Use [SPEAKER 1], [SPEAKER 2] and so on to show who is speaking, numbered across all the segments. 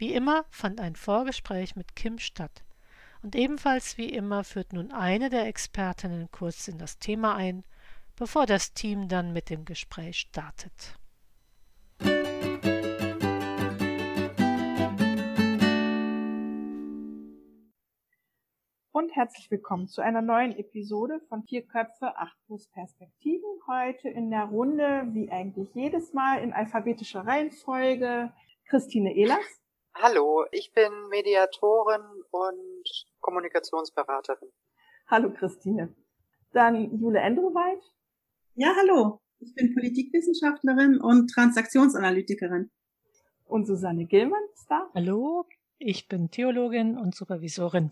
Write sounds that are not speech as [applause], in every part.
[SPEAKER 1] Wie immer fand ein Vorgespräch mit Kim statt. Und ebenfalls wie immer führt nun eine der Expertinnen kurz in das Thema ein, bevor das Team dann mit dem Gespräch startet.
[SPEAKER 2] Und herzlich willkommen zu einer neuen Episode von Vier Köpfe, acht plus Perspektiven. Heute in der Runde, wie eigentlich jedes Mal, in alphabetischer Reihenfolge, Christine Ehlers.
[SPEAKER 3] Hallo, ich bin Mediatorin und Kommunikationsberaterin.
[SPEAKER 2] Hallo Christine. Dann Jule Endroweit.
[SPEAKER 4] Ja, hallo. Ich bin Politikwissenschaftlerin und Transaktionsanalytikerin.
[SPEAKER 2] Und Susanne Gillmann ist da.
[SPEAKER 1] Hallo, ich bin Theologin und Supervisorin.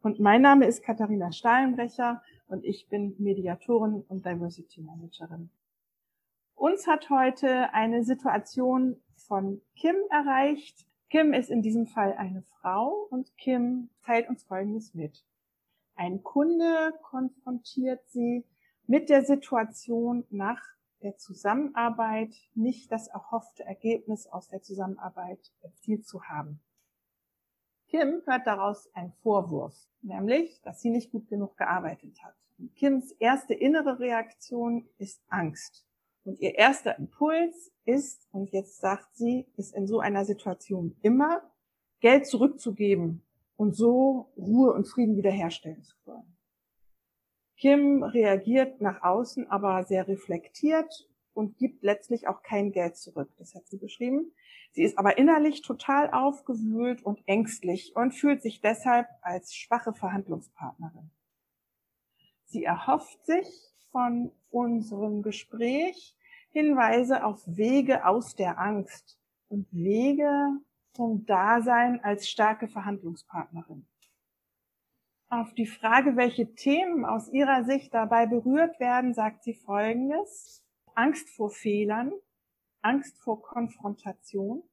[SPEAKER 2] Und mein Name ist Katharina Stahlenbrecher und ich bin Mediatorin und Diversity Managerin. Uns hat heute eine Situation von Kim erreicht, Kim ist in diesem Fall eine Frau und Kim teilt uns Folgendes mit. Ein Kunde konfrontiert sie mit der Situation nach der Zusammenarbeit nicht das erhoffte Ergebnis aus der Zusammenarbeit erzielt zu haben. Kim hört daraus einen Vorwurf, nämlich, dass sie nicht gut genug gearbeitet hat. Kims erste innere Reaktion ist Angst. Und ihr erster Impuls ist, und jetzt sagt sie, ist in so einer Situation immer, Geld zurückzugeben und so Ruhe und Frieden wiederherstellen zu wollen. Kim reagiert nach außen aber sehr reflektiert und gibt letztlich auch kein Geld zurück. Das hat sie beschrieben. Sie ist aber innerlich total aufgewühlt und ängstlich und fühlt sich deshalb als schwache Verhandlungspartnerin. Sie erhofft sich von unserem Gespräch Hinweise auf Wege aus der Angst und Wege zum Dasein als starke Verhandlungspartnerin. Auf die Frage, welche Themen aus ihrer Sicht dabei berührt werden, sagt sie Folgendes. Angst vor Fehlern, Angst vor Konfrontation,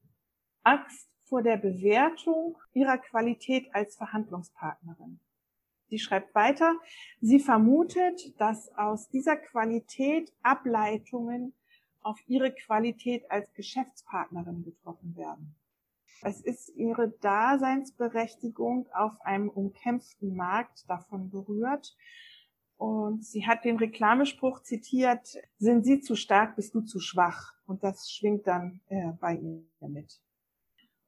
[SPEAKER 2] Angst vor der Bewertung ihrer Qualität als Verhandlungspartnerin. Sie schreibt weiter, sie vermutet, dass aus dieser Qualität Ableitungen auf ihre Qualität als Geschäftspartnerin getroffen werden. Es ist ihre Daseinsberechtigung auf einem umkämpften Markt davon berührt. Und sie hat den Reklamespruch zitiert, sind Sie zu stark, bist du zu schwach. Und das schwingt dann äh, bei ihr mit.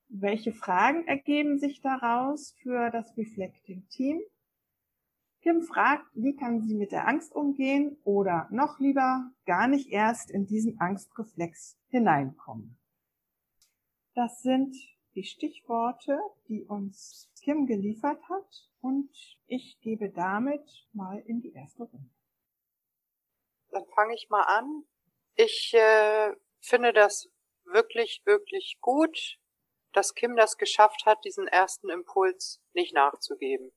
[SPEAKER 2] Welche Fragen ergeben sich daraus für das Reflecting Team? Kim fragt, wie kann sie mit der Angst umgehen oder noch lieber gar nicht erst in diesen Angstreflex hineinkommen. Das sind die Stichworte, die uns Kim geliefert hat und ich gebe damit mal in die erste Runde.
[SPEAKER 3] Dann fange ich mal an. Ich äh, finde das wirklich, wirklich gut, dass Kim das geschafft hat, diesen ersten Impuls nicht nachzugeben.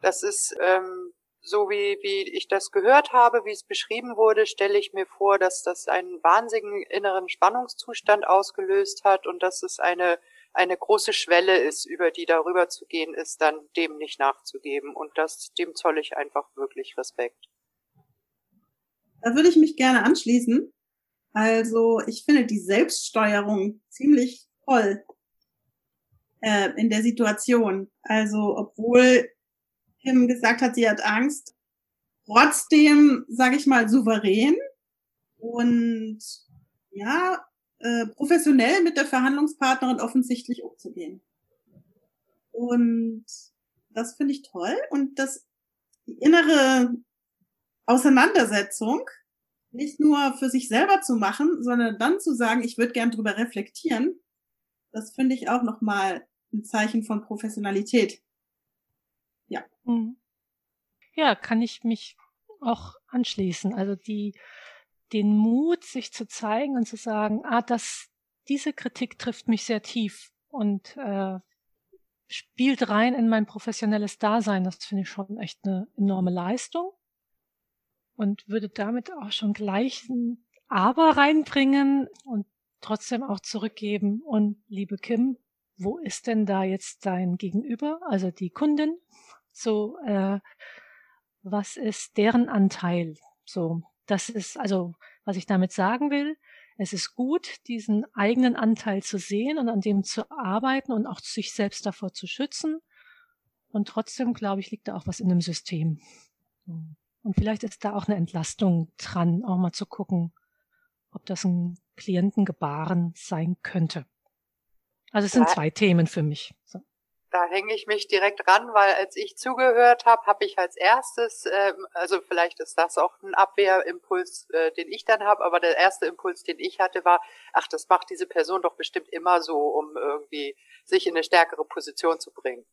[SPEAKER 3] Das ist ähm, so wie, wie ich das gehört habe, wie es beschrieben wurde, stelle ich mir vor, dass das einen wahnsinnigen inneren Spannungszustand ausgelöst hat und dass es eine, eine große Schwelle ist, über die darüber zu gehen ist, dann dem nicht nachzugeben. Und das, dem zolle ich einfach wirklich Respekt.
[SPEAKER 4] Da würde ich mich gerne anschließen. Also ich finde die Selbststeuerung ziemlich toll äh, in der Situation. Also obwohl Kim gesagt hat, sie hat Angst. Trotzdem, sage ich mal, souverän und ja, äh, professionell mit der Verhandlungspartnerin offensichtlich umzugehen. Und das finde ich toll. Und das die innere Auseinandersetzung nicht nur für sich selber zu machen, sondern dann zu sagen, ich würde gern drüber reflektieren, das finde ich auch nochmal ein Zeichen von Professionalität. Ja. Mhm.
[SPEAKER 1] Ja, kann ich mich auch anschließen. Also die, den Mut, sich zu zeigen und zu sagen, ah, das, diese Kritik trifft mich sehr tief und äh, spielt rein in mein professionelles Dasein. Das finde ich schon echt eine enorme Leistung und würde damit auch schon gleich ein Aber reinbringen und trotzdem auch zurückgeben. Und liebe Kim, wo ist denn da jetzt dein Gegenüber, also die Kundin? So, äh, was ist deren Anteil? So, das ist also, was ich damit sagen will. Es ist gut, diesen eigenen Anteil zu sehen und an dem zu arbeiten und auch sich selbst davor zu schützen. Und trotzdem, glaube ich, liegt da auch was in dem System. Und vielleicht ist da auch eine Entlastung dran, auch mal zu gucken, ob das ein Klientengebaren sein könnte. Also es sind zwei Themen für mich. So
[SPEAKER 3] da hänge ich mich direkt ran, weil als ich zugehört habe, habe ich als erstes, ähm, also vielleicht ist das auch ein Abwehrimpuls, äh, den ich dann habe, aber der erste Impuls, den ich hatte, war, ach, das macht diese Person doch bestimmt immer so, um irgendwie sich in eine stärkere Position zu bringen.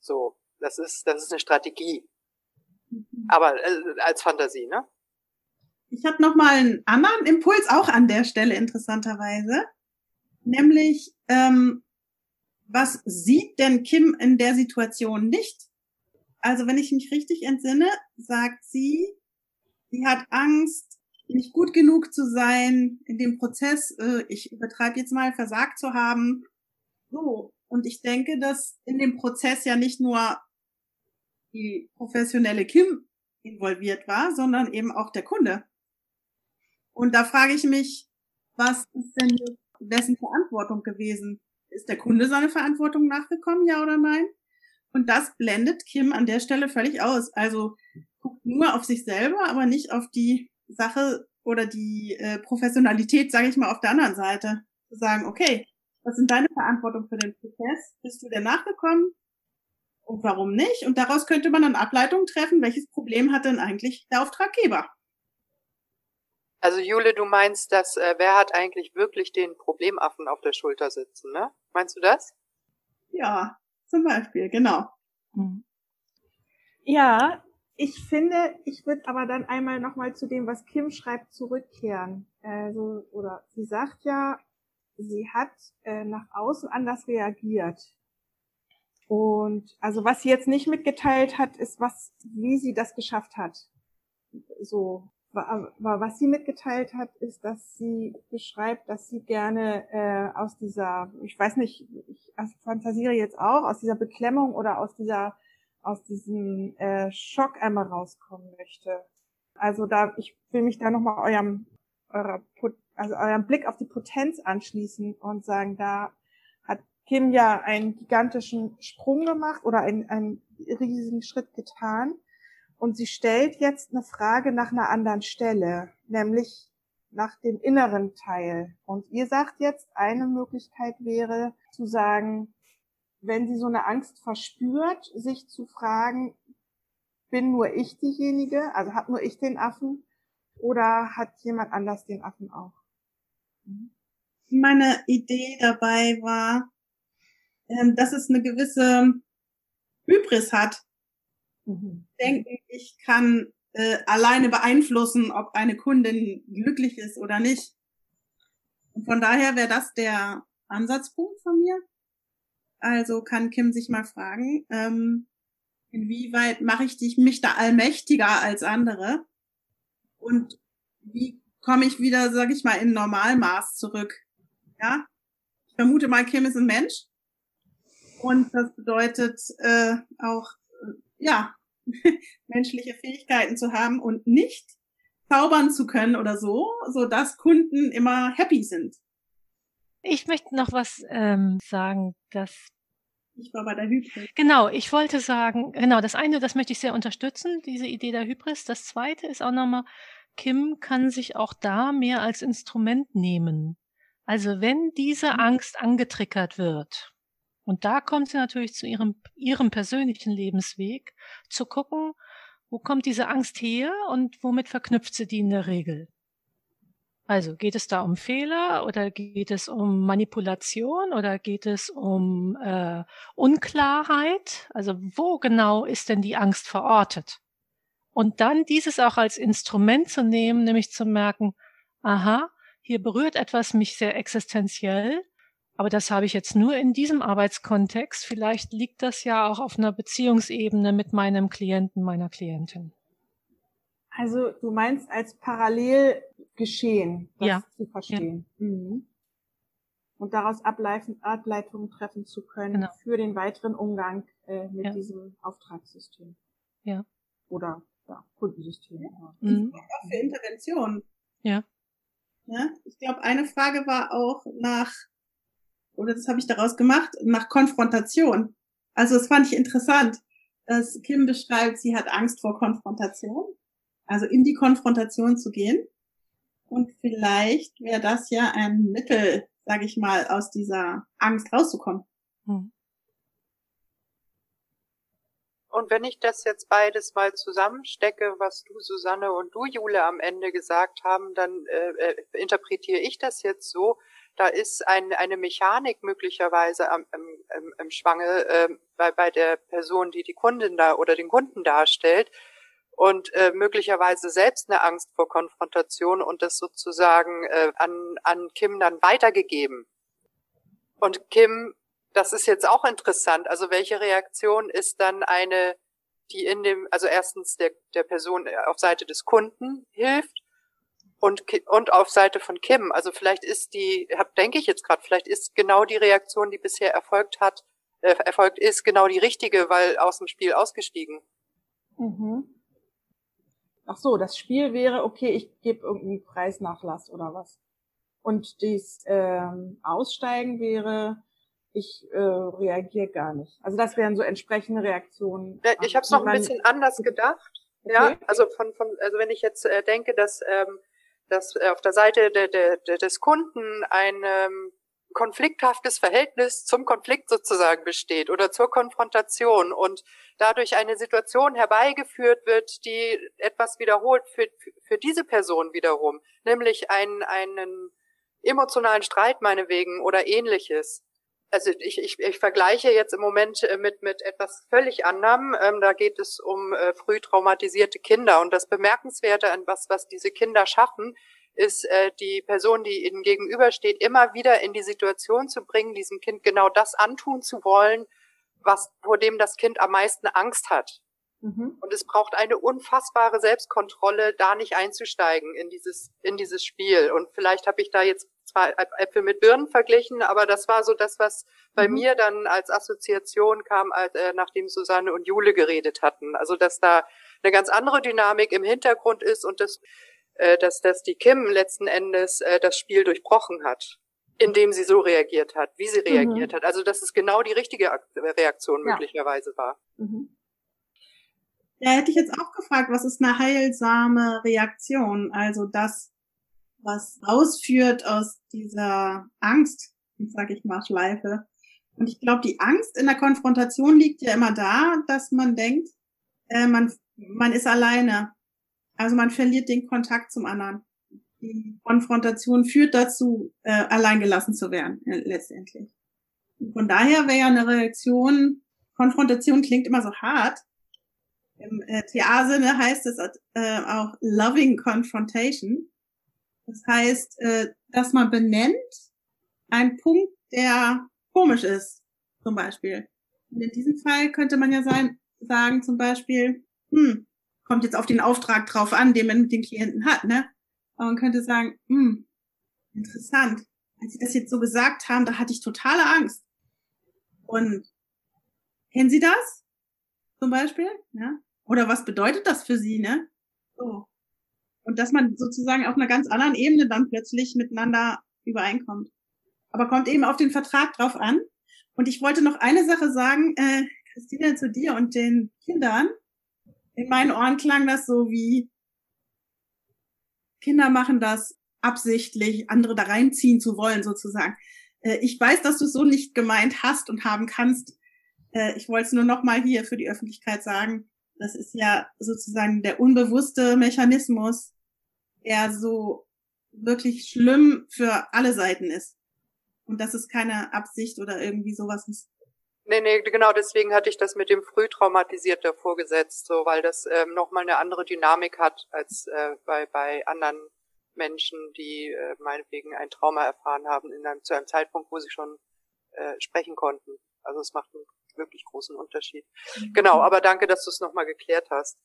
[SPEAKER 3] So, das ist, das ist eine Strategie. Mhm. Aber äh, als Fantasie, ne?
[SPEAKER 4] Ich habe noch mal einen anderen Impuls auch an der Stelle interessanterweise, nämlich ähm, was sieht denn Kim in der Situation nicht? Also wenn ich mich richtig entsinne, sagt sie, sie hat Angst, nicht gut genug zu sein in dem Prozess, äh, ich übertreibe jetzt mal, versagt zu haben. So. Und ich denke, dass in dem Prozess ja nicht nur die professionelle Kim involviert war, sondern eben auch der Kunde. Und da frage ich mich, was ist denn dessen Verantwortung gewesen? Ist der Kunde seine Verantwortung nachgekommen, ja oder nein? Und das blendet Kim an der Stelle völlig aus. Also guckt nur auf sich selber, aber nicht auf die Sache oder die äh, Professionalität, sage ich mal, auf der anderen Seite. Zu sagen, okay, was sind deine Verantwortung für den Prozess? Bist du denn nachgekommen? Und warum nicht? Und daraus könnte man dann Ableitungen treffen, welches Problem hat denn eigentlich der Auftraggeber?
[SPEAKER 3] Also Jule, du meinst, dass äh, wer hat eigentlich wirklich den Problemaffen auf der Schulter sitzen, ne? Meinst du das?
[SPEAKER 4] Ja, zum Beispiel, genau.
[SPEAKER 2] Hm. Ja, ich finde, ich würde aber dann einmal nochmal zu dem, was Kim schreibt, zurückkehren. Also, oder sie sagt ja, sie hat äh, nach außen anders reagiert. Und also was sie jetzt nicht mitgeteilt hat, ist was, wie sie das geschafft hat. So, aber was sie mitgeteilt hat, ist, dass sie beschreibt, dass sie gerne äh, aus dieser, ich weiß nicht, ich fantasiere jetzt auch, aus dieser Beklemmung oder aus dieser, aus diesem äh, Schock einmal rauskommen möchte. Also da, ich will mich da nochmal eurem, eurer, also eurem Blick auf die Potenz anschließen und sagen, da hat Kim ja einen gigantischen Sprung gemacht oder einen, einen riesigen Schritt getan und sie stellt jetzt eine Frage nach einer anderen Stelle, nämlich nach dem inneren Teil. Und ihr sagt jetzt, eine Möglichkeit wäre zu sagen, wenn sie so eine Angst verspürt, sich zu fragen, bin nur ich diejenige, also hat nur ich den Affen oder hat jemand anders den Affen auch?
[SPEAKER 4] Meine Idee dabei war, ähm, dass es eine gewisse Hybris hat, mhm. denken, ich kann äh, alleine beeinflussen, ob eine Kundin glücklich ist oder nicht. Und von daher wäre das der Ansatzpunkt von mir. Also kann Kim sich mal fragen, ähm, inwieweit mache ich dich, mich da allmächtiger als andere? Und wie komme ich wieder, sag ich mal, in Normalmaß zurück? Ja, ich vermute mal, Kim ist ein Mensch. Und das bedeutet äh, auch ja, [laughs] menschliche Fähigkeiten zu haben und nicht zaubern zu können oder so, so dass Kunden immer happy sind.
[SPEAKER 1] Ich möchte noch was ähm, sagen, dass
[SPEAKER 4] ich war bei der Hybris.
[SPEAKER 1] Genau, ich wollte sagen, genau, das eine, das möchte ich sehr unterstützen, diese Idee der Hybris. Das zweite ist auch nochmal, Kim kann sich auch da mehr als Instrument nehmen. Also wenn diese mhm. Angst angetriggert wird, und da kommt sie natürlich zu ihrem, ihrem persönlichen Lebensweg, zu gucken, wo kommt diese Angst her und womit verknüpft sie die in der Regel. Also geht es da um Fehler oder geht es um Manipulation oder geht es um äh, Unklarheit? Also wo genau ist denn die Angst verortet? Und dann dieses auch als Instrument zu nehmen, nämlich zu merken, aha, hier berührt etwas mich sehr existenziell, aber das habe ich jetzt nur in diesem Arbeitskontext. Vielleicht liegt das ja auch auf einer Beziehungsebene mit meinem Klienten, meiner Klientin.
[SPEAKER 2] Also du meinst als Parallelgeschehen, das
[SPEAKER 1] ja.
[SPEAKER 2] zu verstehen. Ja. Mhm. Und daraus Ableitungen treffen zu können genau. für den weiteren Umgang äh, mit ja. diesem Auftragssystem.
[SPEAKER 1] Ja.
[SPEAKER 2] Oder ja, Kundensystem.
[SPEAKER 4] Ja. Mhm. Auch für Intervention.
[SPEAKER 1] Ja.
[SPEAKER 4] ja? Ich glaube, eine Frage war auch nach, oder das habe ich daraus gemacht, nach Konfrontation. Also das fand ich interessant, dass Kim beschreibt, sie hat Angst vor Konfrontation also in die Konfrontation zu gehen. Und vielleicht wäre das ja ein Mittel, sage ich mal, aus dieser Angst rauszukommen. Hm.
[SPEAKER 3] Und wenn ich das jetzt beides mal zusammenstecke, was du, Susanne, und du, Jule, am Ende gesagt haben, dann äh, äh interpretiere ich das jetzt so, da ist ein, eine Mechanik möglicherweise am, im, im, im Schwange äh, bei, bei der Person, die die Kundin da oder den Kunden darstellt, und äh, möglicherweise selbst eine Angst vor Konfrontation und das sozusagen äh, an, an Kim dann weitergegeben. Und Kim, das ist jetzt auch interessant, also welche Reaktion ist dann eine, die in dem, also erstens der, der Person auf Seite des Kunden hilft und, und auf Seite von Kim. Also vielleicht ist die, hab, denke ich jetzt gerade, vielleicht ist genau die Reaktion, die bisher erfolgt hat, äh, erfolgt ist, genau die richtige, weil aus dem Spiel ausgestiegen.
[SPEAKER 2] Mhm. Ach so, das Spiel wäre, okay, ich gebe irgendeinen Preisnachlass oder was. Und das ähm, Aussteigen wäre, ich äh, reagiere gar nicht. Also das wären so entsprechende Reaktionen.
[SPEAKER 3] Ja, ich habe es noch ein bisschen anders gedacht. Okay. Ja, also von, von also wenn ich jetzt äh, denke, dass ähm, dass äh, auf der Seite de, de, de, des Kunden ein ähm, konflikthaftes Verhältnis zum Konflikt sozusagen besteht oder zur Konfrontation und dadurch eine Situation herbeigeführt wird, die etwas wiederholt für, für diese Person wiederum, nämlich einen, einen emotionalen Streit meinetwegen oder ähnliches. Also ich, ich, ich vergleiche jetzt im Moment äh, mit, mit etwas völlig anderem. Ähm, da geht es um äh, früh traumatisierte Kinder. Und das Bemerkenswerte an was, was diese Kinder schaffen, ist äh, die Person, die ihnen gegenübersteht, immer wieder in die Situation zu bringen, diesem Kind genau das antun zu wollen, was vor dem das Kind am meisten Angst hat. Mhm. Und es braucht eine unfassbare Selbstkontrolle, da nicht einzusteigen in dieses in dieses Spiel. Und vielleicht habe ich da jetzt zwar Äpfel mit Birnen verglichen, aber das war so das, was bei mhm. mir dann als Assoziation kam, als, äh, nachdem Susanne und Jule geredet hatten. Also dass da eine ganz andere Dynamik im Hintergrund ist und das äh, dass, dass die Kim letzten Endes äh, das Spiel durchbrochen hat, indem sie so reagiert hat, wie sie mhm. reagiert mhm. hat. Also dass es genau die richtige Reaktion ja. möglicherweise war. Mhm.
[SPEAKER 4] Ja, hätte ich jetzt auch gefragt, was ist eine heilsame Reaktion? Also das, was rausführt aus dieser Angst, sag ich mal, Schleife. Und ich glaube, die Angst in der Konfrontation liegt ja immer da, dass man denkt, äh, man, man ist alleine. Also man verliert den Kontakt zum anderen. Die Konfrontation führt dazu, äh, alleingelassen zu werden, äh, letztendlich. Und von daher wäre ja eine Reaktion, Konfrontation klingt immer so hart. Im äh, TA-Sinne heißt es äh, auch loving confrontation. Das heißt, äh, dass man benennt einen Punkt, der komisch ist, zum Beispiel. Und in diesem Fall könnte man ja sein, sagen zum Beispiel, hm, kommt jetzt auf den Auftrag drauf an, den man mit den Klienten hat, ne? Aber man könnte sagen, hm, interessant. Als Sie das jetzt so gesagt haben, da hatte ich totale Angst. Und kennen Sie das? Zum Beispiel, ja? Oder was bedeutet das für Sie, ne? So. Und dass man sozusagen auf einer ganz anderen Ebene dann plötzlich miteinander übereinkommt. Aber kommt eben auf den Vertrag drauf an. Und ich wollte noch eine Sache sagen, äh, Christina, zu dir und den Kindern in meinen Ohren klang das so wie Kinder machen das absichtlich, andere da reinziehen zu wollen, sozusagen. Äh, ich weiß, dass du es so nicht gemeint hast und haben kannst. Äh, ich wollte es nur noch mal hier für die Öffentlichkeit sagen. Das ist ja sozusagen der unbewusste Mechanismus, der so wirklich schlimm für alle Seiten ist. Und dass es keine Absicht oder irgendwie sowas ist.
[SPEAKER 3] Nee, nee, genau deswegen hatte ich das mit dem frühtraumatisiert vorgesetzt, so weil das ähm, nochmal eine andere Dynamik hat als äh, bei, bei anderen Menschen, die äh, meinetwegen ein Trauma erfahren haben, in einem, zu einem Zeitpunkt, wo sie schon äh, sprechen konnten. Also es macht einen wirklich großen Unterschied. Mhm. Genau, aber danke, dass du es nochmal geklärt hast.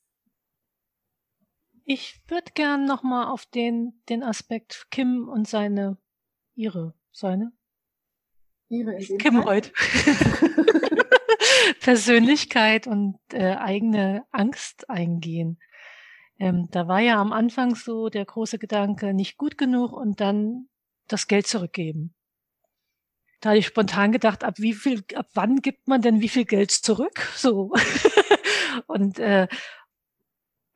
[SPEAKER 1] Ich würde gern nochmal auf den, den Aspekt Kim und seine, ihre, seine?
[SPEAKER 2] Ihre
[SPEAKER 1] Kim heute. [laughs] Persönlichkeit und äh, eigene Angst eingehen. Ähm, da war ja am Anfang so der große Gedanke, nicht gut genug und dann das Geld zurückgeben. Da hatte ich spontan gedacht, ab wie viel, ab wann gibt man denn wie viel Geld zurück? So. [laughs] und äh,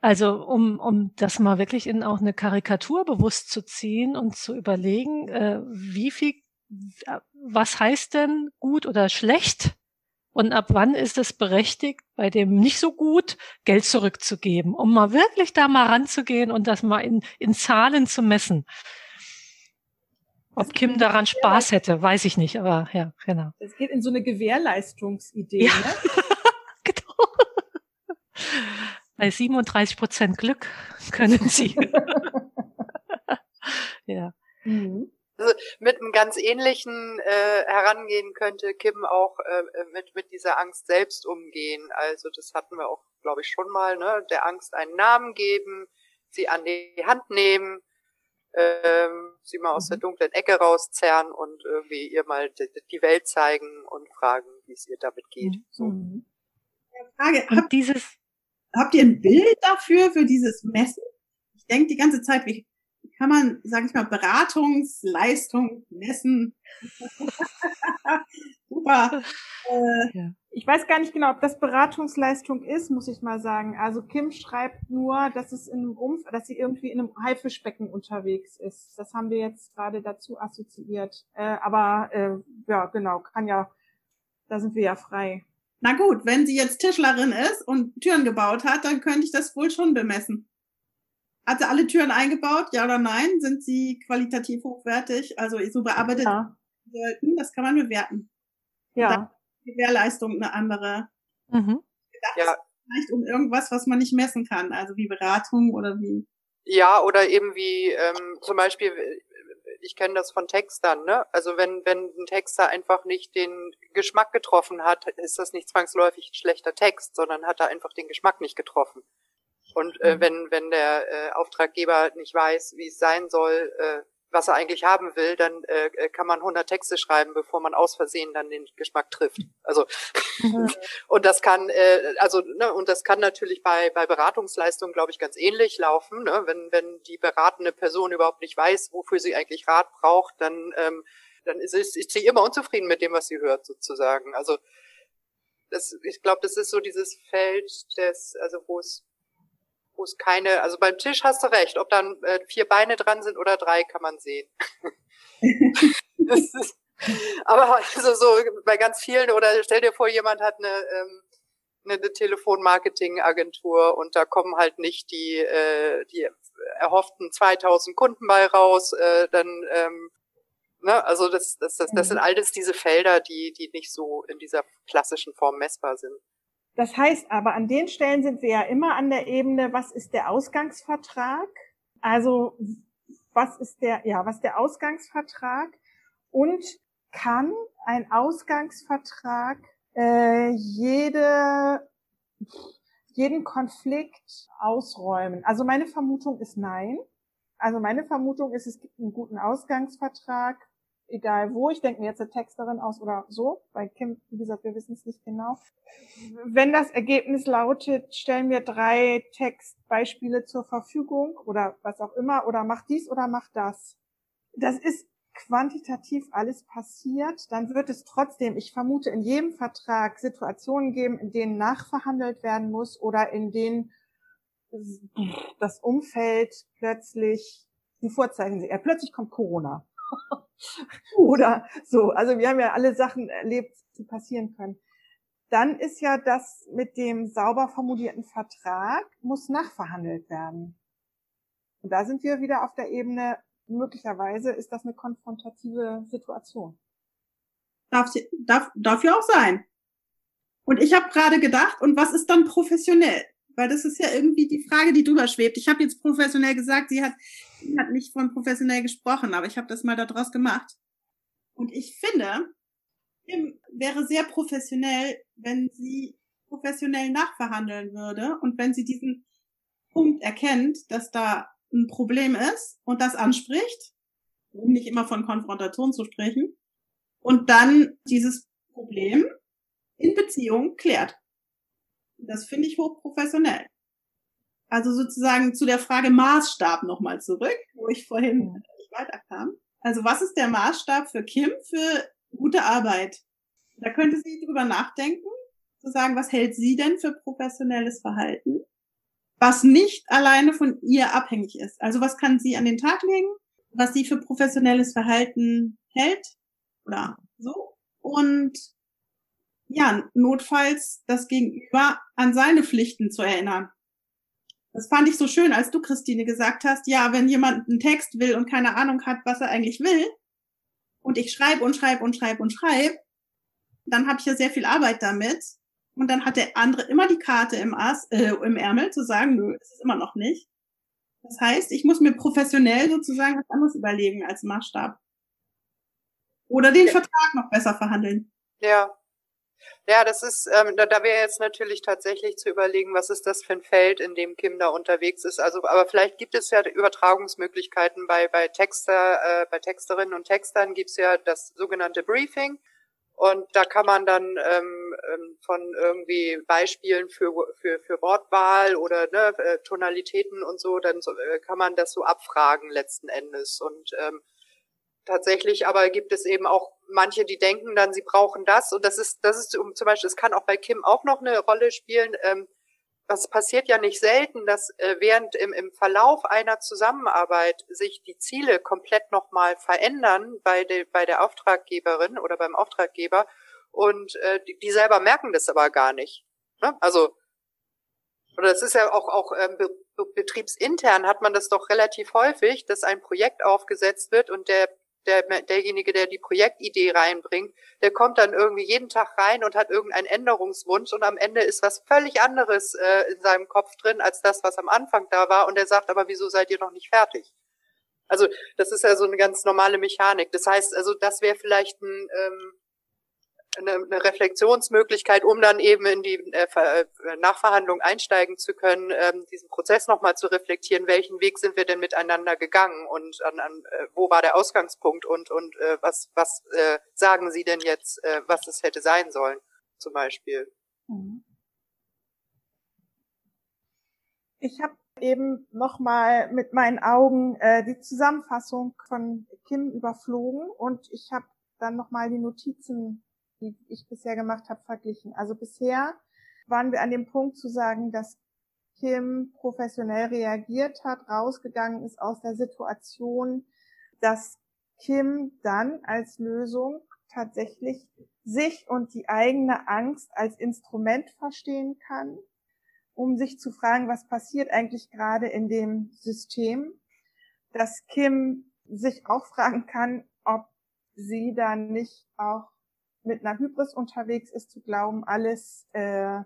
[SPEAKER 1] also um, um das mal wirklich in auch eine Karikatur bewusst zu ziehen und zu überlegen, äh, wie viel, was heißt denn gut oder schlecht? Und ab wann ist es berechtigt, bei dem nicht so gut Geld zurückzugeben, um mal wirklich da mal ranzugehen und das mal in, in Zahlen zu messen. Ob Kim daran Spaß hätte, weiß ich nicht, aber ja, genau.
[SPEAKER 2] Es geht in so eine Gewährleistungsidee. Ja. Ne? [laughs]
[SPEAKER 1] Bei 37 Prozent Glück [laughs] können Sie. [laughs] ja. Mhm
[SPEAKER 3] also mit einem ganz ähnlichen äh, herangehen könnte Kim auch äh, mit mit dieser Angst selbst umgehen. Also das hatten wir auch, glaube ich, schon mal. Ne? Der Angst einen Namen geben, sie an die Hand nehmen, ähm, sie mal aus der mhm. dunklen Ecke rauszerren und irgendwie ihr mal die, die Welt zeigen und fragen, wie es ihr damit geht. Mhm. So.
[SPEAKER 4] Frage, habt, dieses, habt ihr ein Bild dafür, für dieses Messen? Ich denke die ganze Zeit, wie, kann man, sage ich mal, Beratungsleistung messen. [laughs] Super.
[SPEAKER 2] Äh, ja. Ich weiß gar nicht genau, ob das Beratungsleistung ist, muss ich mal sagen. Also Kim schreibt nur, dass es in einem Umf dass sie irgendwie in einem Haifischbecken unterwegs ist. Das haben wir jetzt gerade dazu assoziiert. Äh, aber äh, ja, genau, kann ja, da sind wir ja frei.
[SPEAKER 4] Na gut, wenn sie jetzt Tischlerin ist und Türen gebaut hat, dann könnte ich das wohl schon bemessen. Hat sie alle Türen eingebaut? Ja oder nein? Sind sie qualitativ hochwertig? Also so bearbeitet ja. sollten, das kann man bewerten.
[SPEAKER 2] Ja.
[SPEAKER 4] Die Gewährleistung eine andere. Mhm. Das ja. Vielleicht um irgendwas, was man nicht messen kann, also wie Beratung oder wie.
[SPEAKER 3] Ja, oder eben wie ähm, zum Beispiel, ich kenne das von Textern, ne? Also wenn, wenn ein Texter einfach nicht den Geschmack getroffen hat, ist das nicht zwangsläufig ein schlechter Text, sondern hat er einfach den Geschmack nicht getroffen. Und äh, mhm. wenn, wenn der äh, Auftraggeber nicht weiß, wie es sein soll, äh, was er eigentlich haben will, dann äh, äh kann man 100 Texte schreiben, bevor man aus Versehen dann den Geschmack trifft. Also mhm. [laughs] und das kann äh, also ne, und das kann natürlich bei bei Beratungsleistungen, glaube ich, ganz ähnlich laufen. Ne? Wenn wenn die beratende Person überhaupt nicht weiß, wofür sie eigentlich Rat braucht, dann ähm, dann ist, ist, ist sie immer unzufrieden mit dem, was sie hört, sozusagen. Also das, ich glaube, das ist so dieses Feld des, also wo es wo es keine, also beim Tisch hast du recht, ob dann äh, vier Beine dran sind oder drei, kann man sehen. [laughs] ist, aber also so bei ganz vielen, oder stell dir vor, jemand hat eine, ähm, eine, eine Telefonmarketing-Agentur und da kommen halt nicht die, äh, die erhofften 2000 Kunden bei raus, äh, dann, ähm, ne, also das, das, das, das sind mhm. alles diese Felder, die, die nicht so in dieser klassischen Form messbar sind.
[SPEAKER 2] Das heißt aber, an den Stellen sind wir ja immer an der Ebene, was ist der Ausgangsvertrag? Also, was ist der, ja, was ist der Ausgangsvertrag? Und kann ein Ausgangsvertrag äh, jede, jeden Konflikt ausräumen? Also meine Vermutung ist nein. Also meine Vermutung ist, es gibt einen guten Ausgangsvertrag egal wo. Ich denke mir jetzt eine Texterin aus oder so. Bei Kim, wie gesagt, wir wissen es nicht genau. Wenn das Ergebnis lautet, stellen wir drei Textbeispiele zur Verfügung oder was auch immer oder mach dies oder mach das. Das ist quantitativ alles passiert, dann wird es trotzdem, ich vermute, in jedem Vertrag Situationen geben, in denen nachverhandelt werden muss oder in denen das Umfeld plötzlich die Vorzeichen sehen. Ja, plötzlich kommt Corona. [laughs] Oder so. Also wir haben ja alle Sachen erlebt, die passieren können. Dann ist ja das mit dem sauber formulierten Vertrag, muss nachverhandelt werden. Und da sind wir wieder auf der Ebene, möglicherweise ist das eine konfrontative Situation.
[SPEAKER 4] Darf, darf, darf ja auch sein. Und ich habe gerade gedacht, und was ist dann professionell? Weil das ist ja irgendwie die Frage, die drüber schwebt. Ich habe jetzt professionell gesagt, sie hat, sie hat nicht von professionell gesprochen, aber ich habe das mal daraus gemacht. Und ich finde, Kim wäre sehr professionell, wenn sie professionell nachverhandeln würde und wenn sie diesen Punkt erkennt, dass da ein Problem ist und das anspricht, um nicht immer von Konfrontation zu sprechen, und dann dieses Problem in Beziehung klärt. Das finde ich hochprofessionell. Also sozusagen zu der Frage Maßstab nochmal zurück, wo ich vorhin nicht weiterkam. Also was ist der Maßstab für Kim für gute Arbeit? Da könnte sie drüber nachdenken, zu sagen, was hält sie denn für professionelles Verhalten? Was nicht alleine von ihr abhängig ist. Also was kann sie an den Tag legen, was sie für professionelles Verhalten hält oder so. Und ja, notfalls das Gegenüber an seine Pflichten zu erinnern. Das fand ich so schön, als du, Christine, gesagt hast, ja, wenn jemand einen Text will und keine Ahnung hat, was er eigentlich will, und ich schreibe und schreibe und schreibe und schreibe, dann habe ich ja sehr viel Arbeit damit. Und dann hat der andere immer die Karte im, Ass, äh, im Ärmel zu sagen, nö, es ist immer noch nicht. Das heißt, ich muss mir professionell sozusagen was anderes überlegen als Maßstab. Oder den ja. Vertrag noch besser verhandeln.
[SPEAKER 3] Ja, ja, das ist, ähm, da, da wäre jetzt natürlich tatsächlich zu überlegen, was ist das für ein Feld, in dem Kim da unterwegs ist. Also, aber vielleicht gibt es ja Übertragungsmöglichkeiten bei bei Texter, äh, bei Texterinnen und Textern gibt's ja das sogenannte Briefing. Und da kann man dann ähm, ähm von irgendwie Beispielen für, für, für Wortwahl oder ne, äh, Tonalitäten und so, dann so, äh, kann man das so abfragen letzten Endes. Und ähm, tatsächlich aber gibt es eben auch manche, die denken dann, sie brauchen das. Und das ist, das ist zum Beispiel, es kann auch bei Kim auch noch eine Rolle spielen. Ähm, das passiert ja nicht selten, dass äh, während im, im Verlauf einer Zusammenarbeit sich die Ziele komplett nochmal verändern bei, de, bei der Auftraggeberin oder beim Auftraggeber und äh, die, die selber merken das aber gar nicht. Ne? Also oder das ist ja auch auch ähm, be betriebsintern hat man das doch relativ häufig, dass ein Projekt aufgesetzt wird und der der, derjenige, der die Projektidee reinbringt, der kommt dann irgendwie jeden Tag rein und hat irgendeinen Änderungswunsch und am Ende ist was völlig anderes äh, in seinem Kopf drin als das, was am Anfang da war und er sagt aber, wieso seid ihr noch nicht fertig? Also das ist ja so eine ganz normale Mechanik. Das heißt, also das wäre vielleicht ein ähm, eine, eine Reflexionsmöglichkeit, um dann eben in die äh, äh, Nachverhandlung einsteigen zu können, ähm, diesen Prozess nochmal zu reflektieren, welchen Weg sind wir denn miteinander gegangen und an, an, äh, wo war der Ausgangspunkt und, und äh, was, was äh, sagen Sie denn jetzt, äh, was es hätte sein sollen, zum Beispiel. Mhm.
[SPEAKER 2] Ich habe eben nochmal mit meinen Augen äh, die Zusammenfassung von Kim überflogen und ich habe dann nochmal die Notizen die ich bisher gemacht habe, verglichen. Also bisher waren wir an dem Punkt zu sagen, dass Kim professionell reagiert hat, rausgegangen ist aus der Situation, dass Kim dann als Lösung tatsächlich sich und die eigene Angst als Instrument verstehen kann, um sich zu fragen, was passiert eigentlich gerade in dem System, dass Kim sich auch fragen kann, ob sie dann nicht auch mit einer Hybris unterwegs ist, zu glauben, alles, äh,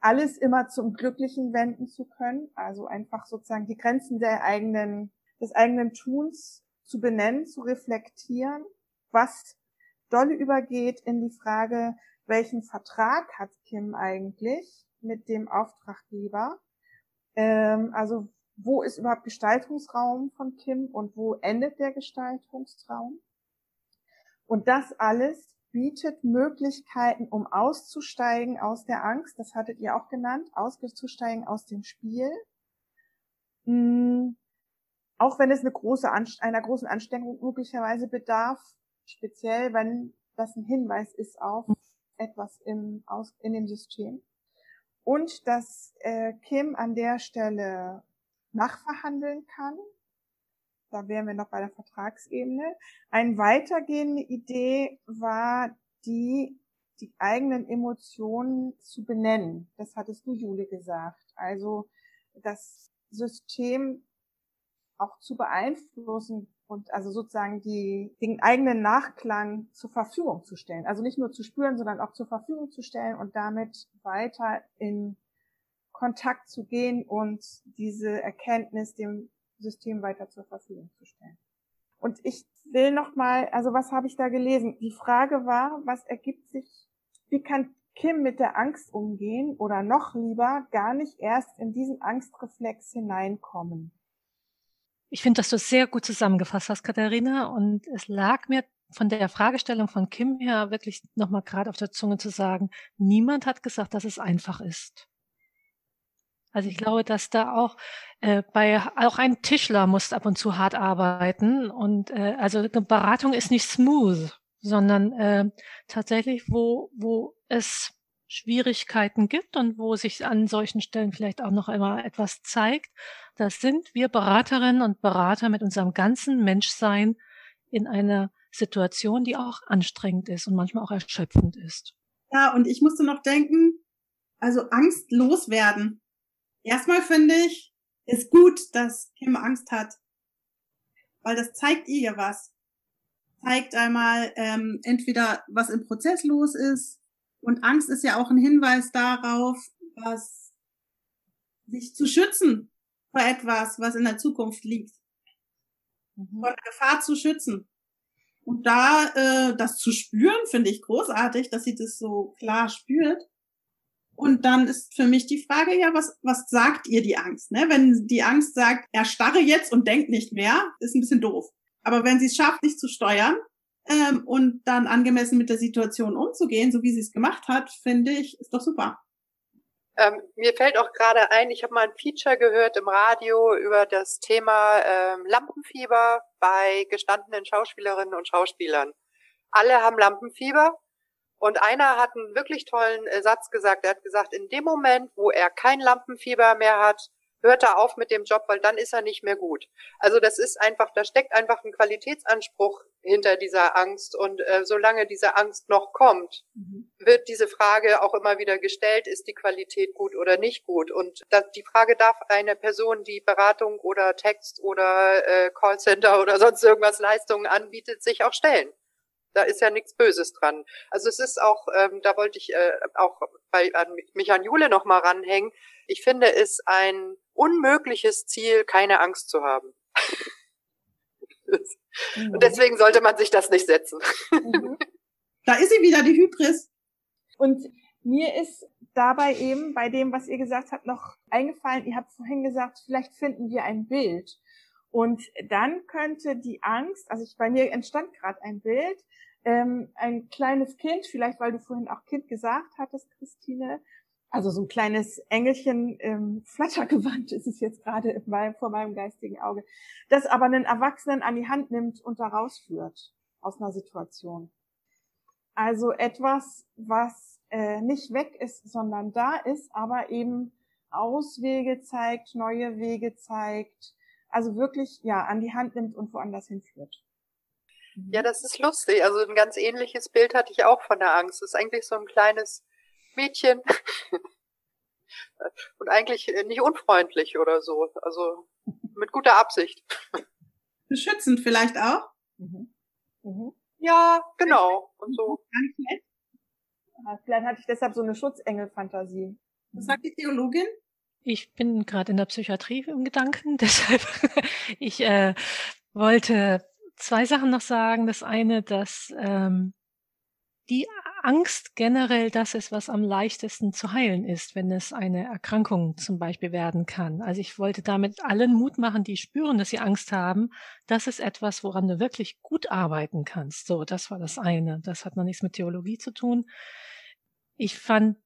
[SPEAKER 2] alles immer zum Glücklichen wenden zu können. Also einfach sozusagen die Grenzen der eigenen, des eigenen Tuns zu benennen, zu reflektieren, was dolle übergeht in die Frage, welchen Vertrag hat Kim eigentlich mit dem Auftraggeber? Ähm, also wo ist überhaupt Gestaltungsraum von Kim und wo endet der Gestaltungsraum? Und das alles bietet Möglichkeiten, um auszusteigen aus der Angst. Das hattet ihr auch genannt, auszusteigen aus dem Spiel. Hm, auch wenn es eine große, einer großen Anstrengung möglicherweise bedarf, speziell wenn das ein Hinweis ist auf etwas im, aus, in dem System. Und dass äh, Kim an der Stelle nachverhandeln kann, da wären wir noch bei der Vertragsebene. Eine weitergehende Idee war die, die eigenen Emotionen zu benennen. Das hattest du, Jule, gesagt. Also das System auch zu beeinflussen und also sozusagen die, den eigenen Nachklang zur Verfügung zu stellen. Also nicht nur zu spüren, sondern auch zur Verfügung zu stellen und damit weiter in Kontakt zu gehen und diese Erkenntnis dem System weiter zur Verfügung zu stellen. Und ich will noch mal, also was habe ich da gelesen? Die Frage war, was ergibt sich, wie kann Kim mit der Angst umgehen oder noch lieber gar nicht erst in diesen Angstreflex hineinkommen?
[SPEAKER 1] Ich finde, dass du es sehr gut zusammengefasst hast, Katharina. Und es lag mir von der Fragestellung von Kim her wirklich nochmal gerade auf der Zunge zu sagen, niemand hat gesagt, dass es einfach ist. Also ich glaube, dass da auch äh, bei auch ein Tischler muss ab und zu hart arbeiten und äh, also eine Beratung ist nicht smooth, sondern äh, tatsächlich wo wo es Schwierigkeiten gibt und wo sich an solchen Stellen vielleicht auch noch einmal etwas zeigt, das sind wir Beraterinnen und Berater mit unserem ganzen Menschsein in einer Situation, die auch anstrengend ist und manchmal auch erschöpfend ist.
[SPEAKER 4] Ja, und ich musste noch denken, also Angst loswerden. Erstmal finde ich, ist gut, dass Kim Angst hat, weil das zeigt ihr was. Zeigt einmal ähm, entweder, was im Prozess los ist, und Angst ist ja auch ein Hinweis darauf, was sich zu schützen vor etwas, was in der Zukunft liegt. Mhm. Vor der Gefahr zu schützen. Und da äh, das zu spüren, finde ich großartig, dass sie das so klar spürt. Und dann ist für mich die Frage, ja, was, was sagt ihr die Angst? Ne? Wenn die Angst sagt, er starre jetzt und denkt nicht mehr, ist ein bisschen doof. Aber wenn sie es schafft, nicht zu steuern ähm, und dann angemessen mit der Situation umzugehen, so wie sie es gemacht hat, finde ich, ist doch super.
[SPEAKER 3] Ähm, mir fällt auch gerade ein, ich habe mal ein Feature gehört im Radio über das Thema ähm, Lampenfieber bei gestandenen Schauspielerinnen und Schauspielern. Alle haben Lampenfieber und einer hat einen wirklich tollen äh, Satz gesagt. Er hat gesagt, in dem Moment, wo er kein Lampenfieber mehr hat, hört er auf mit dem Job, weil dann ist er nicht mehr gut. Also das ist einfach, da steckt einfach ein Qualitätsanspruch hinter dieser Angst und äh, solange diese Angst noch kommt, mhm. wird diese Frage auch immer wieder gestellt, ist die Qualität gut oder nicht gut? Und das, die Frage darf eine Person, die Beratung oder Text oder äh, Callcenter oder sonst irgendwas Leistungen anbietet, sich auch stellen. Da ist ja nichts Böses dran. Also es ist auch, ähm, da wollte ich äh, auch bei an mich an Jule noch mal ranhängen. Ich finde es ein unmögliches Ziel, keine Angst zu haben. [laughs] Und deswegen sollte man sich das nicht setzen.
[SPEAKER 4] Mhm. Da ist sie wieder, die Hybris.
[SPEAKER 2] Und mir ist dabei eben bei dem, was ihr gesagt habt, noch eingefallen, ihr habt vorhin gesagt, vielleicht finden wir ein Bild. Und dann könnte die Angst, also ich, bei mir entstand gerade ein Bild, ähm, ein kleines Kind, vielleicht weil du vorhin auch Kind gesagt hattest, Christine, also so ein kleines Engelchen im Flattergewand [laughs] ist es jetzt gerade vor meinem geistigen Auge, das aber einen Erwachsenen an die Hand nimmt und da rausführt aus einer Situation. Also etwas, was äh, nicht weg ist, sondern da ist, aber eben Auswege zeigt, neue Wege zeigt, also wirklich ja an die Hand nimmt und woanders hinführt.
[SPEAKER 3] Ja, das ist lustig. Also ein ganz ähnliches Bild hatte ich auch von der Angst. Das ist eigentlich so ein kleines Mädchen. [laughs] Und eigentlich nicht unfreundlich oder so. Also mit guter Absicht.
[SPEAKER 4] Beschützend vielleicht auch?
[SPEAKER 2] Mhm. Mhm.
[SPEAKER 3] Ja, genau. Und so.
[SPEAKER 2] Vielleicht hatte ich deshalb so eine Schutzengel-Fantasie.
[SPEAKER 4] Was sagt die Theologin?
[SPEAKER 1] Ich bin gerade in der Psychiatrie im Gedanken, [laughs] deshalb ich äh, wollte zwei Sachen noch sagen. Das eine, dass ähm, die Angst generell das ist, was am leichtesten zu heilen ist, wenn es eine Erkrankung zum Beispiel werden kann. Also ich wollte damit allen Mut machen, die spüren, dass sie Angst haben. Das ist etwas, woran du wirklich gut arbeiten kannst. So, das war das eine. Das hat noch nichts mit Theologie zu tun. Ich fand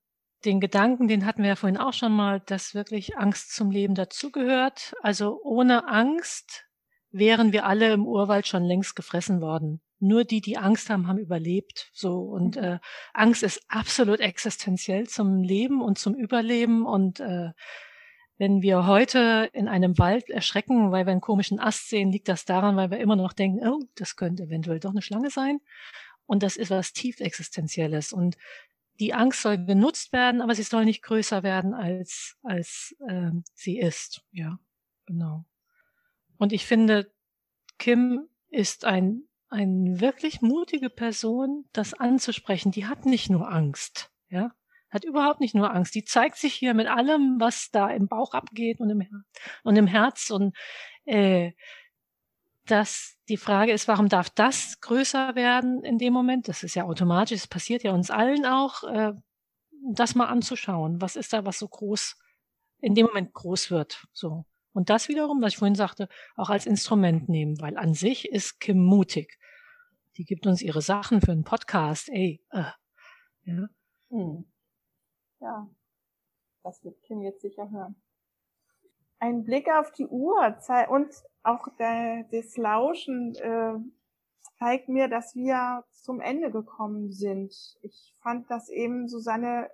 [SPEAKER 1] den Gedanken, den hatten wir ja vorhin auch schon mal, dass wirklich Angst zum Leben dazugehört. Also ohne Angst wären wir alle im Urwald schon längst gefressen worden nur die, die Angst haben, haben überlebt. So und mhm. äh, Angst ist absolut existenziell zum Leben und zum Überleben. Und äh, wenn wir heute in einem Wald erschrecken, weil wir einen komischen Ast sehen, liegt das daran, weil wir immer noch denken, oh, das könnte eventuell doch eine Schlange sein. Und das ist was tief existenzielles. Und die Angst soll genutzt werden, aber sie soll nicht größer werden als als äh, sie ist. Ja, genau. Und ich finde, Kim ist ein eine wirklich mutige Person, das anzusprechen, die hat nicht nur Angst, ja. hat überhaupt nicht nur Angst. Die zeigt sich hier mit allem, was da im Bauch abgeht und im, Her und im Herz. Und äh, dass die Frage ist, warum darf das größer werden in dem Moment? Das ist ja automatisch, es passiert ja uns allen auch, äh, das mal anzuschauen. Was ist da, was so groß in dem Moment groß wird? So. Und das wiederum, was ich vorhin sagte, auch als Instrument nehmen, weil an sich ist Kim mutig. Die gibt uns ihre Sachen für einen Podcast. Ey, äh, ja.
[SPEAKER 2] Hm. Ja, das wird Kim jetzt sicher hören. Ein Blick auf die Uhr und auch der, das Lauschen äh, zeigt mir, dass wir zum Ende gekommen sind. Ich fand das eben Susanne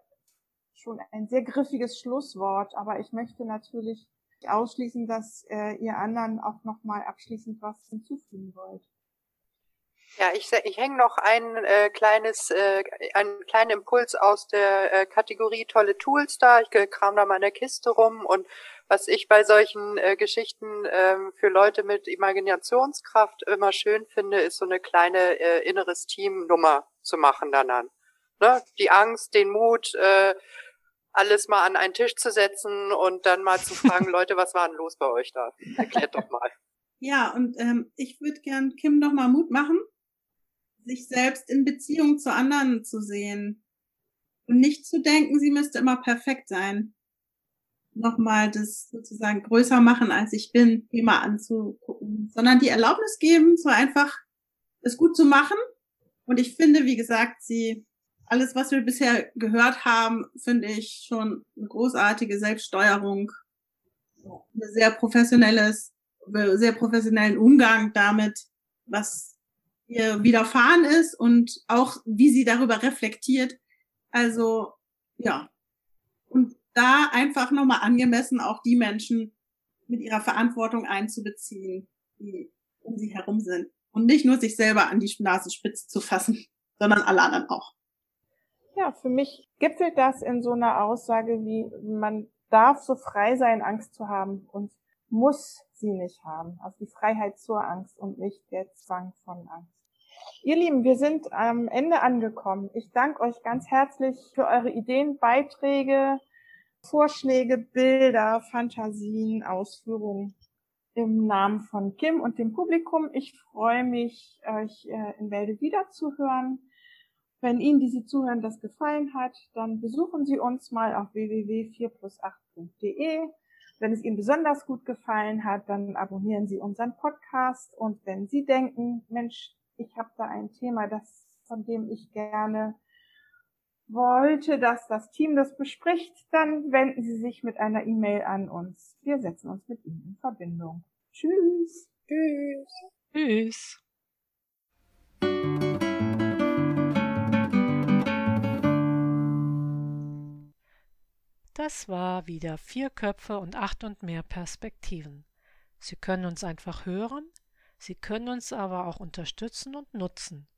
[SPEAKER 2] schon ein sehr griffiges Schlusswort, aber ich möchte natürlich ausschließen, dass äh, ihr anderen auch noch mal abschließend was hinzufügen wollt.
[SPEAKER 3] Ja, ich, ich hänge noch ein äh, kleines, äh, einen kleinen Impuls aus der äh, Kategorie tolle Tools da. Ich kram da mal in der Kiste rum und was ich bei solchen äh, Geschichten äh, für Leute mit Imaginationskraft immer schön finde, ist so eine kleine äh, inneres Team-Nummer zu machen dann an. Ne? Die Angst, den Mut, äh, alles mal an einen Tisch zu setzen und dann mal zu fragen, [laughs] Leute, was war denn los bei euch da? Erklärt doch mal.
[SPEAKER 4] Ja, und ähm, ich würde gern Kim noch mal Mut machen, sich selbst in Beziehung zu anderen zu sehen und nicht zu denken, sie müsste immer perfekt sein. Nochmal das sozusagen größer machen, als ich bin, Thema anzugucken, sondern die Erlaubnis geben, so einfach es gut zu machen. Und ich finde, wie gesagt, sie alles, was wir bisher gehört haben, finde ich schon eine großartige Selbststeuerung, ein sehr professionelles, sehr professionellen Umgang damit, was ihr widerfahren ist und auch wie sie darüber reflektiert. Also ja, und da einfach nochmal angemessen auch die Menschen mit ihrer Verantwortung einzubeziehen, die um sie herum sind. Und nicht nur sich selber an die Nasenspitze zu fassen, [laughs] sondern alle anderen auch.
[SPEAKER 2] Ja, für mich gipfelt das in so einer Aussage wie, man darf so frei sein, Angst zu haben und muss sie nicht haben. Also die Freiheit zur Angst und nicht der Zwang von Angst. Ihr Lieben, wir sind am Ende angekommen. Ich danke euch ganz herzlich für eure Ideen, Beiträge, Vorschläge, Bilder, Fantasien, Ausführungen im Namen von Kim und dem Publikum. Ich freue mich, euch äh, in Wälde wiederzuhören. Wenn Ihnen, die Sie zuhören, das gefallen hat, dann besuchen Sie uns mal auf www.4plus8.de. Wenn es Ihnen besonders gut gefallen hat, dann abonnieren Sie unseren Podcast. Und wenn Sie denken, Mensch, ich habe da ein Thema, das, von dem ich gerne wollte, dass das Team das bespricht, dann wenden Sie sich mit einer E-Mail an uns. Wir setzen uns mit Ihnen in Verbindung. Tschüss.
[SPEAKER 1] Tschüss. Tschüss. Das war wieder vier Köpfe und acht und mehr Perspektiven. Sie können uns einfach hören, Sie können uns aber auch unterstützen und nutzen.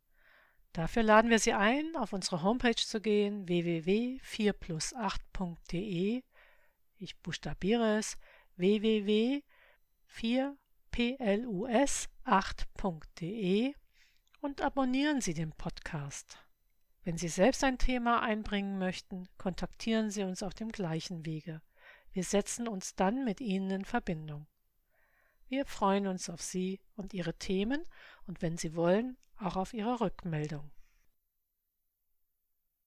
[SPEAKER 1] Dafür laden wir Sie ein, auf unsere Homepage zu gehen www.4plus8.de. Ich buchstabiere es www.4plus8.de und abonnieren Sie den Podcast. Wenn Sie selbst ein Thema einbringen möchten, kontaktieren Sie uns auf dem gleichen Wege. Wir setzen uns dann mit Ihnen in Verbindung. Wir freuen uns auf Sie und Ihre Themen und wenn Sie wollen, auch auf Ihre Rückmeldung.